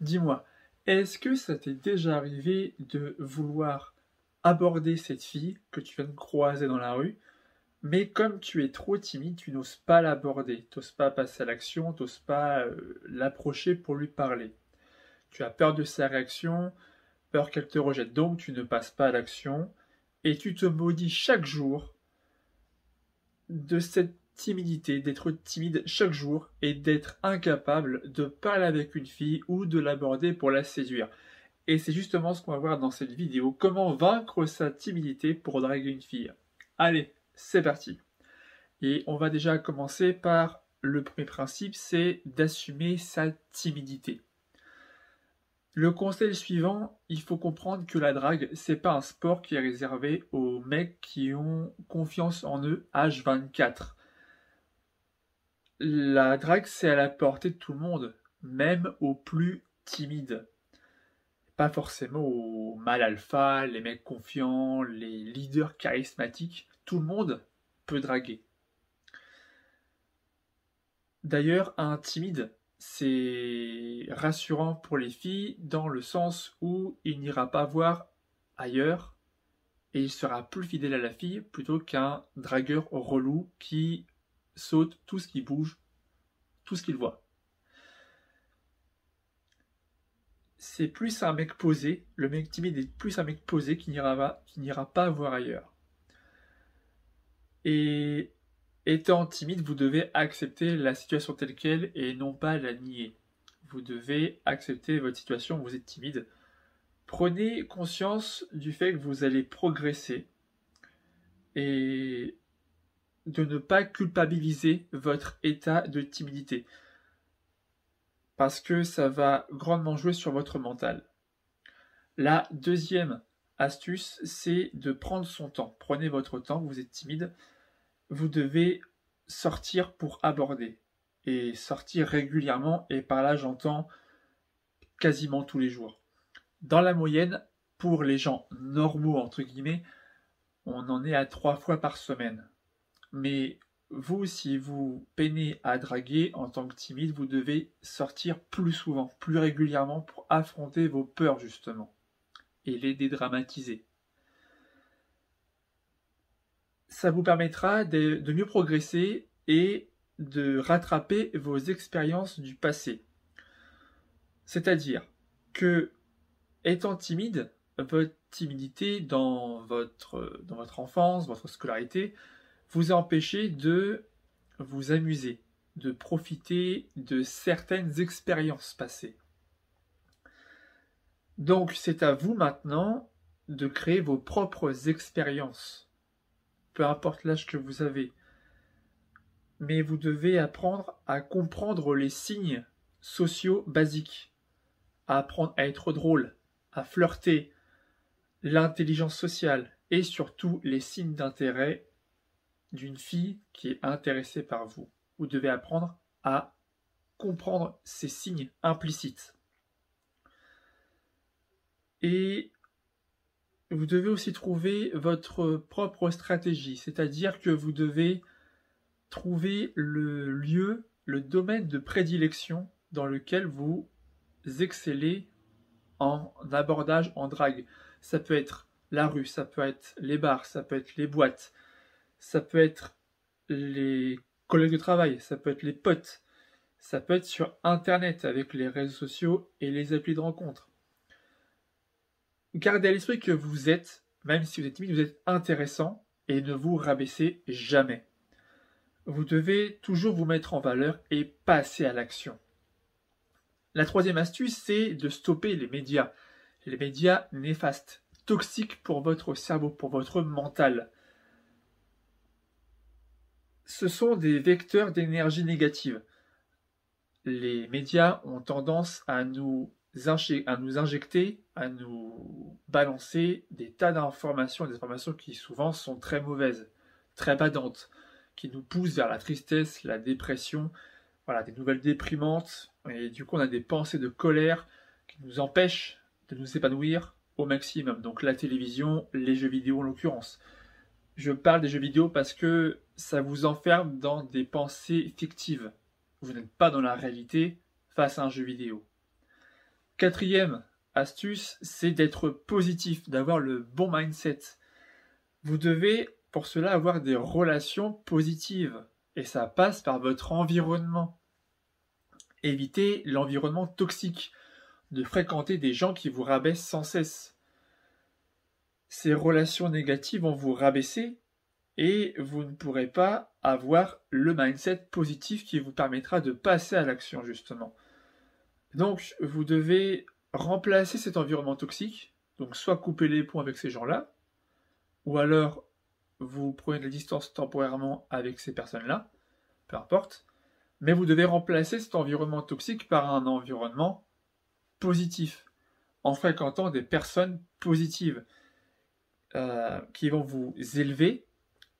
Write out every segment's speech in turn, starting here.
dis-moi, est-ce que ça t'est déjà arrivé de vouloir aborder cette fille que tu viens de croiser dans la rue, mais comme tu es trop timide, tu n'oses pas l'aborder, tu n'oses pas passer à l'action, tu n'oses pas euh, l'approcher pour lui parler? Tu as peur de sa réaction, peur qu'elle te rejette, donc tu ne passes pas à l'action, et tu te maudis chaque jour de cette timidité, d'être timide chaque jour et d'être incapable de parler avec une fille ou de l'aborder pour la séduire. Et c'est justement ce qu'on va voir dans cette vidéo, comment vaincre sa timidité pour draguer une fille. Allez, c'est parti. Et on va déjà commencer par le premier principe, c'est d'assumer sa timidité. Le conseil suivant, il faut comprendre que la drague, c'est pas un sport qui est réservé aux mecs qui ont confiance en eux H24. La drague, c'est à la portée de tout le monde, même aux plus timides. Pas forcément aux mal alpha, les mecs confiants, les leaders charismatiques. Tout le monde peut draguer. D'ailleurs, un timide, c'est rassurant pour les filles dans le sens où il n'ira pas voir ailleurs et il sera plus fidèle à la fille plutôt qu'un dragueur relou qui saute tout ce qui bouge, tout ce qu'il voit. C'est plus un mec posé, le mec timide est plus un mec posé qui n'ira pas voir ailleurs. Et étant timide, vous devez accepter la situation telle qu'elle et non pas la nier. Vous devez accepter votre situation, vous êtes timide. Prenez conscience du fait que vous allez progresser et de ne pas culpabiliser votre état de timidité. Parce que ça va grandement jouer sur votre mental. La deuxième astuce, c'est de prendre son temps. Prenez votre temps, vous êtes timide. Vous devez sortir pour aborder. Et sortir régulièrement, et par là j'entends quasiment tous les jours. Dans la moyenne, pour les gens normaux, entre guillemets, on en est à trois fois par semaine. Mais vous, si vous peinez à draguer en tant que timide, vous devez sortir plus souvent, plus régulièrement pour affronter vos peurs justement et les dédramatiser. Ça vous permettra de, mieux progresser et de rattraper vos expériences du passé. C'est-à-dire que, étant timide, votre timidité dans votre enfance, votre scolarité, vous empêcher de vous amuser, de profiter de certaines expériences passées. Donc c'est à vous maintenant de créer vos propres expériences, peu importe l'âge que vous avez. Mais vous devez apprendre à comprendre les signes sociaux basiques, à apprendre à être drôle, à flirter, l'intelligence sociale et surtout les signes d'intérêt d'une fille qui est intéressée par vous. Vous devez apprendre à comprendre ces signes implicites. Et vous devez aussi trouver votre propre stratégie, c'est-à-dire que vous devez trouver le lieu, le domaine de prédilection dans lequel vous excellez en abordage en drague. Ça peut être la rue, ça peut être les bars, ça peut être les boîtes, ça peut être les collègues de travail, ça peut être les potes, ça peut être sur Internet avec les réseaux sociaux et les applis de rencontre. Gardez à l'esprit que vous êtes, même si vous êtes timide, vous êtes intéressant et ne vous rabaissez jamais. Vous devez toujours vous mettre en valeur et passer à l'action. La troisième astuce, c'est de stopper les médias. Les médias néfastes, toxiques pour votre cerveau, pour votre mental ce sont des vecteurs d'énergie négative. Les médias ont tendance à nous, à nous injecter, à nous balancer des tas d'informations, des informations qui souvent sont très mauvaises, très badantes, qui nous poussent vers la tristesse, la dépression, voilà, des nouvelles déprimantes, et du coup on a des pensées de colère qui nous empêchent de nous épanouir au maximum. Donc la télévision, les jeux vidéo en l'occurrence. Je parle des jeux vidéo parce que ça vous enferme dans des pensées fictives. Vous n'êtes pas dans la réalité face à un jeu vidéo. Quatrième astuce, c'est d'être positif, d'avoir le bon mindset. Vous devez pour cela avoir des relations positives et ça passe par votre environnement. Évitez l'environnement toxique, de fréquenter des gens qui vous rabaissent sans cesse. Ces relations négatives vont vous rabaisser et vous ne pourrez pas avoir le mindset positif qui vous permettra de passer à l'action justement. Donc vous devez remplacer cet environnement toxique, donc soit couper les ponts avec ces gens-là, ou alors vous prenez de la distance temporairement avec ces personnes-là, peu importe, mais vous devez remplacer cet environnement toxique par un environnement positif, en fréquentant des personnes positives euh, qui vont vous élever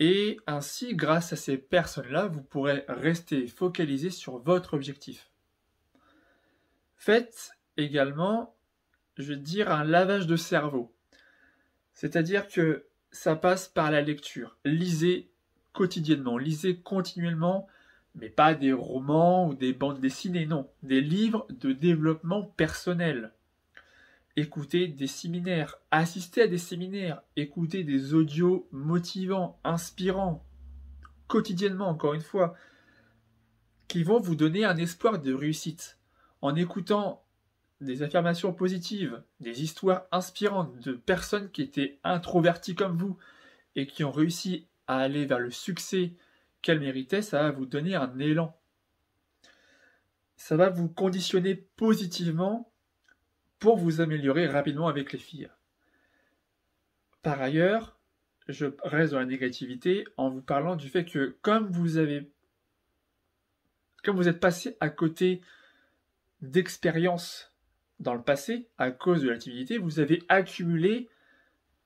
et ainsi, grâce à ces personnes-là, vous pourrez rester focalisé sur votre objectif. Faites également, je vais dire, un lavage de cerveau. C'est-à-dire que ça passe par la lecture. Lisez quotidiennement, lisez continuellement, mais pas des romans ou des bandes dessinées, non, des livres de développement personnel. Écoutez des séminaires, assistez à des séminaires, écoutez des audios motivants, inspirants, quotidiennement encore une fois, qui vont vous donner un espoir de réussite. En écoutant des affirmations positives, des histoires inspirantes de personnes qui étaient introverties comme vous et qui ont réussi à aller vers le succès qu'elles méritaient, ça va vous donner un élan. Ça va vous conditionner positivement pour vous améliorer rapidement avec les filles. Par ailleurs, je reste dans la négativité en vous parlant du fait que comme vous avez comme vous êtes passé à côté d'expériences dans le passé à cause de la timidité, vous avez accumulé,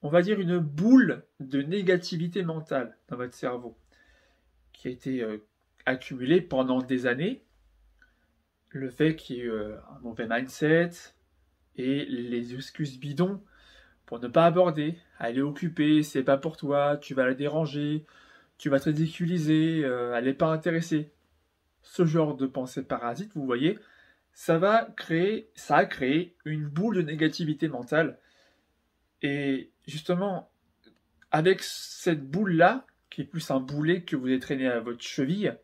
on va dire, une boule de négativité mentale dans votre cerveau qui a été euh, accumulée pendant des années. Le fait qu'il y ait euh, un mauvais mindset, et les excuses bidons pour ne pas aborder. Elle est occupée, c'est pas pour toi, tu vas la déranger, tu vas te ridiculiser, euh, elle n'est pas intéressée. Ce genre de pensée parasite, vous voyez, ça va créer, ça a créé une boule de négativité mentale. Et justement, avec cette boule-là, qui est plus un boulet que vous traîné à votre cheville,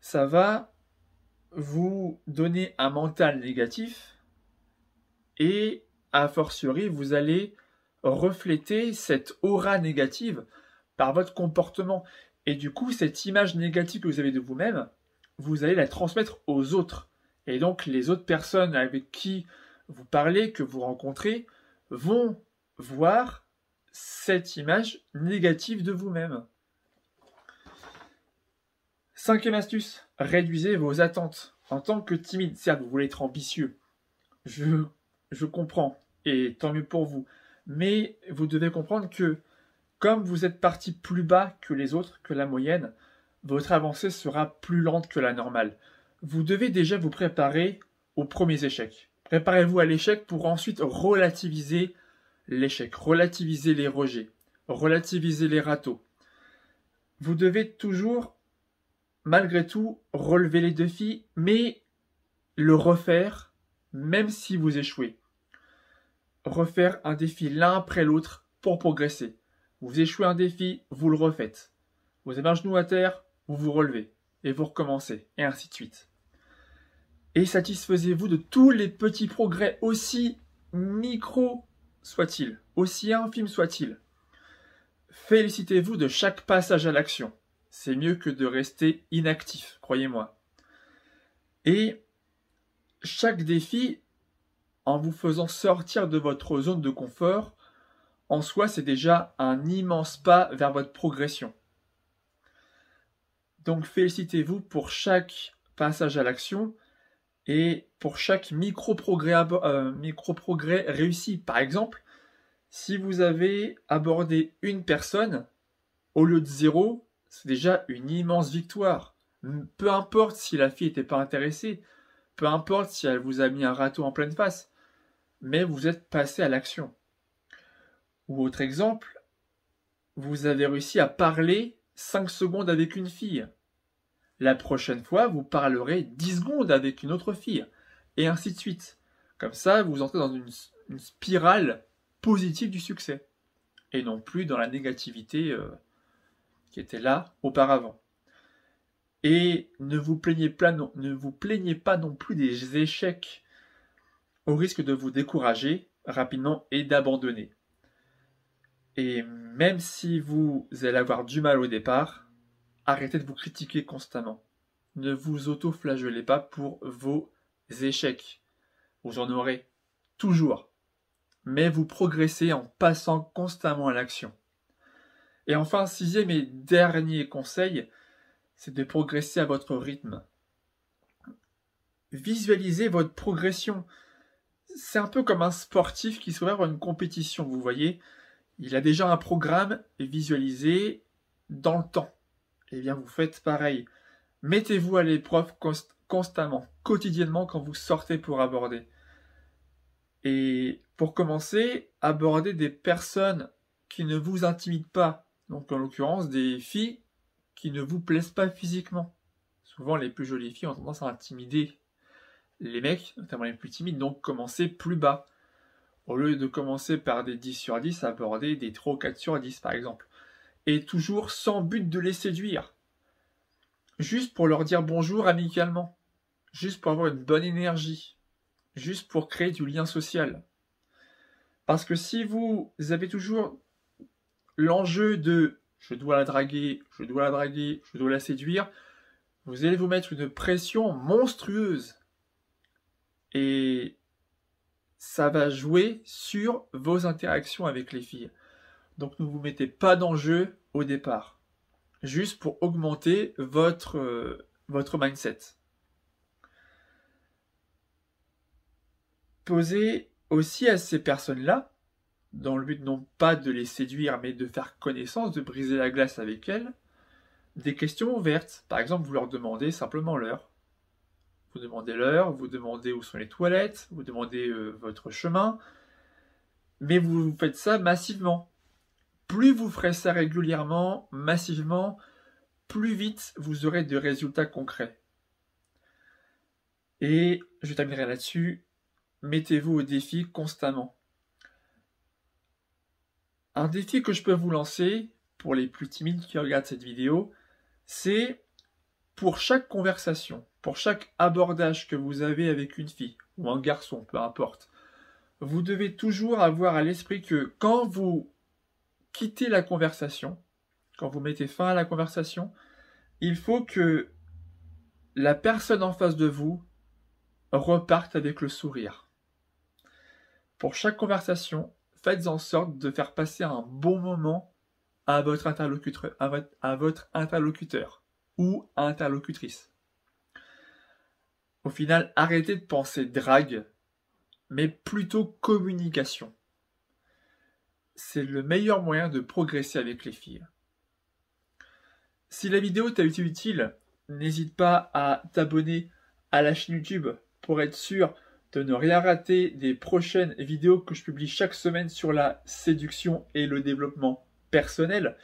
ça va vous donner un mental négatif et a fortiori vous allez refléter cette aura négative par votre comportement et du coup cette image négative que vous avez de vous-même vous allez la transmettre aux autres et donc les autres personnes avec qui vous parlez que vous rencontrez vont voir cette image négative de vous-même. Cinquième astuce, réduisez vos attentes. En tant que timide, certes, vous voulez être ambitieux. Je je comprends, et tant mieux pour vous. Mais vous devez comprendre que comme vous êtes parti plus bas que les autres, que la moyenne, votre avancée sera plus lente que la normale. Vous devez déjà vous préparer aux premiers échecs. Préparez-vous à l'échec pour ensuite relativiser l'échec, relativiser les rejets, relativiser les râteaux. Vous devez toujours, malgré tout, relever les défis, mais le refaire même si vous échouez. Refaire un défi l'un après l'autre pour progresser. Vous échouez un défi, vous le refaites. Vous avez un genou à terre, vous vous relevez et vous recommencez, et ainsi de suite. Et satisfaisez-vous de tous les petits progrès, aussi micro soient-ils, aussi infimes soient-ils. Félicitez-vous de chaque passage à l'action. C'est mieux que de rester inactif, croyez-moi. Et chaque défi, en vous faisant sortir de votre zone de confort, en soi, c'est déjà un immense pas vers votre progression. Donc félicitez-vous pour chaque passage à l'action et pour chaque micro-progrès euh, réussi. Par exemple, si vous avez abordé une personne au lieu de zéro, c'est déjà une immense victoire. Peu importe si la fille n'était pas intéressée, peu importe si elle vous a mis un râteau en pleine face, mais vous êtes passé à l'action. Ou autre exemple, vous avez réussi à parler 5 secondes avec une fille. La prochaine fois, vous parlerez 10 secondes avec une autre fille, et ainsi de suite. Comme ça, vous entrez dans une, spirale positive du succès et non plus dans la négativité euh, qui était là auparavant. Et ne vous, plaignez pas non, plus des échecs au risque de vous décourager rapidement et d'abandonner. Et même si vous allez avoir du mal au départ, arrêtez de vous critiquer constamment. Ne vous auto-flagellez pas pour vos échecs. Vous en aurez toujours. Mais vous progressez en passant constamment à l'action. Et enfin, sixième et dernier conseil, c'est de progresser à votre rythme. Visualisez votre progression. C'est un peu comme un sportif qui serait une compétition, vous voyez. Il a déjà un programme visualisé dans le temps. Eh bien, vous faites pareil. Mettez-vous à l'épreuve constamment, quotidiennement quand vous sortez pour aborder. Et pour commencer, abordez des personnes qui ne vous intimident pas. Donc en l'occurrence des filles qui ne vous plaisent pas physiquement. Souvent, les plus jolies filles ont tendance à intimider les mecs, notamment les plus timides, donc commencez plus bas. Au lieu de commencer par des 10 sur 10, aborder des 3 ou 4 sur 10 par exemple. Et toujours sans but de les séduire. Juste pour leur dire bonjour amicalement. Juste pour avoir une bonne énergie. Juste pour créer du lien social. Parce que si vous avez toujours l'enjeu de je dois la draguer, je dois la draguer, je dois la séduire, vous allez vous mettre une pression monstrueuse. Et ça va jouer sur vos interactions avec les filles. Donc ne vous mettez pas d'enjeu au départ. Juste pour augmenter votre, euh, votre mindset. Posez aussi à ces personnes-là dans le but non pas de les séduire, mais de faire connaissance, de briser la glace avec elles, des questions ouvertes. Par exemple, vous leur demandez simplement l'heure. Vous demandez l'heure, vous demandez où sont les toilettes, vous demandez euh, votre chemin, mais vous faites ça massivement. Plus vous ferez ça régulièrement, massivement, plus vite vous aurez de résultats concrets. Et je terminerai là-dessus, mettez-vous au défi constamment. Un défi que je peux vous lancer, pour les plus timides qui regardent cette vidéo, c'est pour chaque conversation, pour chaque abordage que vous avez avec une fille ou un garçon, peu importe, vous devez toujours avoir à l'esprit que quand vous quittez la conversation, quand vous mettez fin à la conversation, il faut que la personne en face de vous reparte avec le sourire. Pour chaque conversation, faites en sorte de faire passer un bon moment à votre interlocuteur, ou interlocutrice. Au final, arrêtez de penser drague, mais plutôt communication. C'est le meilleur moyen de progresser avec les filles. Si la vidéo t'a été utile, n'hésite pas à t'abonner à la chaîne YouTube pour être sûr de ne rien rater des prochaines vidéos que je publie chaque semaine sur la séduction et le développement personnel.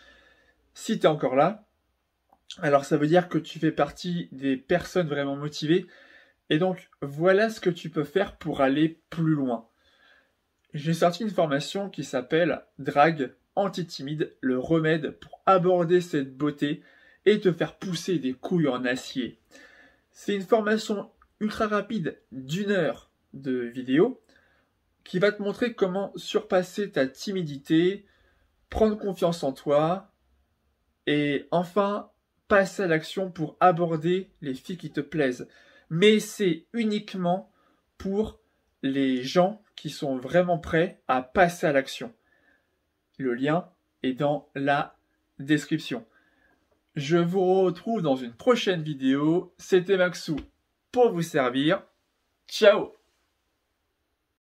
Si tu es encore là, alors ça veut dire que tu fais partie des personnes vraiment motivées. Et donc voilà ce que tu peux faire pour aller plus loin. J'ai sorti une formation qui s'appelle Drag anti-timide, le remède pour aborder cette beauté et te faire pousser des couilles en acier. C'est une formation ultra rapide d'une heure de vidéo qui va te montrer comment surpasser ta timidité, prendre confiance en toi et enfin passer à l'action pour aborder les filles qui te plaisent. Mais c'est uniquement pour les gens qui sont vraiment prêts à passer à l'action. Le lien est dans la description. Je vous retrouve dans une prochaine vidéo. C'était Maxou pour vous servir. Ciao